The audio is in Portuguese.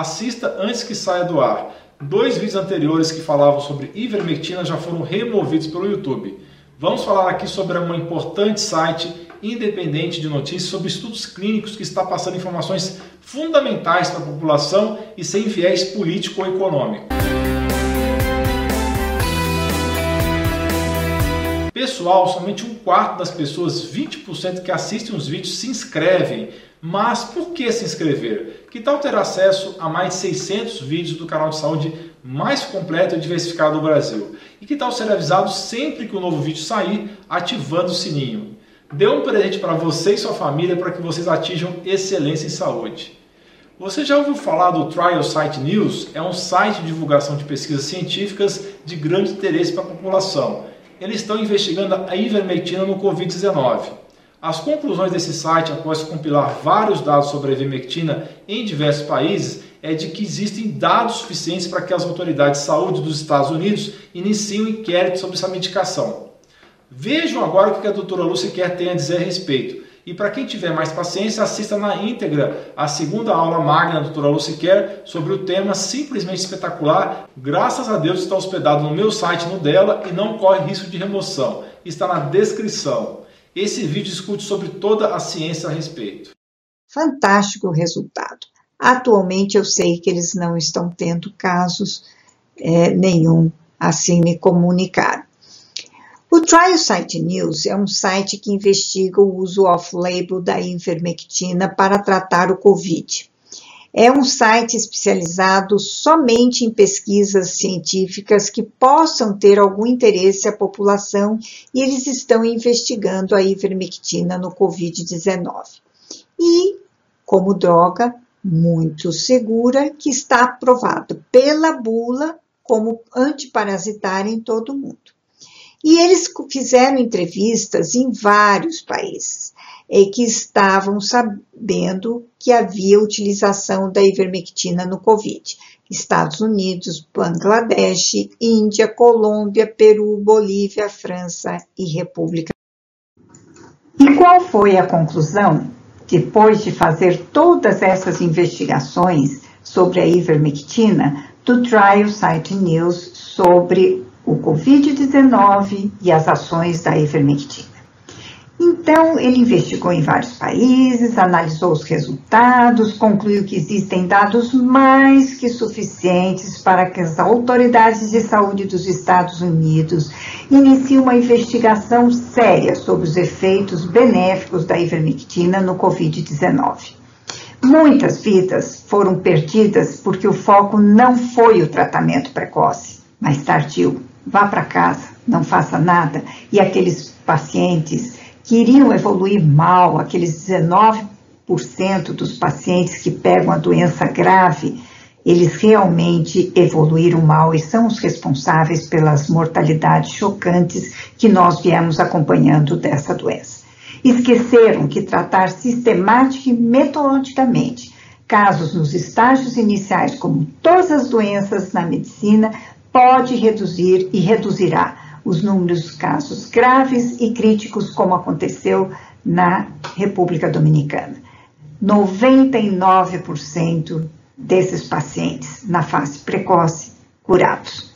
assista antes que saia do ar. Dois vídeos anteriores que falavam sobre ivermectina já foram removidos pelo YouTube. Vamos falar aqui sobre um importante site independente de notícias sobre estudos clínicos que está passando informações fundamentais para a população e sem viés político ou econômico. Pessoal, somente um quarto das pessoas, 20% que assistem os vídeos, se inscrevem. Mas por que se inscrever? Que tal ter acesso a mais de 600 vídeos do canal de saúde mais completo e diversificado do Brasil? E que tal ser avisado sempre que um novo vídeo sair, ativando o sininho? Dê um presente para você e sua família para que vocês atinjam excelência em saúde. Você já ouviu falar do Trial Site News? É um site de divulgação de pesquisas científicas de grande interesse para a população eles estão investigando a ivermectina no Covid-19. As conclusões desse site, após compilar vários dados sobre a ivermectina em diversos países, é de que existem dados suficientes para que as autoridades de saúde dos Estados Unidos iniciem um inquérito sobre essa medicação. Vejam agora o que a doutora Lúcia quer ter a dizer a respeito. E para quem tiver mais paciência, assista na íntegra a segunda aula magna da doutora Luciquer sobre o tema simplesmente espetacular. Graças a Deus está hospedado no meu site, no dela, e não corre risco de remoção. Está na descrição. Esse vídeo discute sobre toda a ciência a respeito. Fantástico resultado. Atualmente eu sei que eles não estão tendo casos é, nenhum, assim me comunicaram. O Trial Site News é um site que investiga o uso off-label da ivermectina para tratar o Covid. É um site especializado somente em pesquisas científicas que possam ter algum interesse à população e eles estão investigando a ivermectina no Covid-19. E, como droga muito segura, que está aprovado pela bula como antiparasitária em todo o mundo. E eles fizeram entrevistas em vários países e que estavam sabendo que havia utilização da ivermectina no Covid. Estados Unidos, Bangladesh, Índia, Colômbia, Peru, Bolívia, França e República. E qual foi a conclusão? Depois de fazer todas essas investigações sobre a ivermectina, do Trial Site News sobre o Covid-19 e as ações da ivermectina. Então, ele investigou em vários países, analisou os resultados, concluiu que existem dados mais que suficientes para que as autoridades de saúde dos Estados Unidos iniciem uma investigação séria sobre os efeitos benéficos da ivermectina no Covid-19. Muitas vidas foram perdidas porque o foco não foi o tratamento precoce, mas tardio vá para casa, não faça nada, e aqueles pacientes que iriam evoluir mal, aqueles 19% dos pacientes que pegam a doença grave, eles realmente evoluíram mal e são os responsáveis pelas mortalidades chocantes que nós viemos acompanhando dessa doença. Esqueceram que tratar sistemática e metodologicamente casos nos estágios iniciais, como todas as doenças na medicina, pode reduzir e reduzirá os números de casos graves e críticos, como aconteceu na República Dominicana. 99% desses pacientes na fase precoce curados.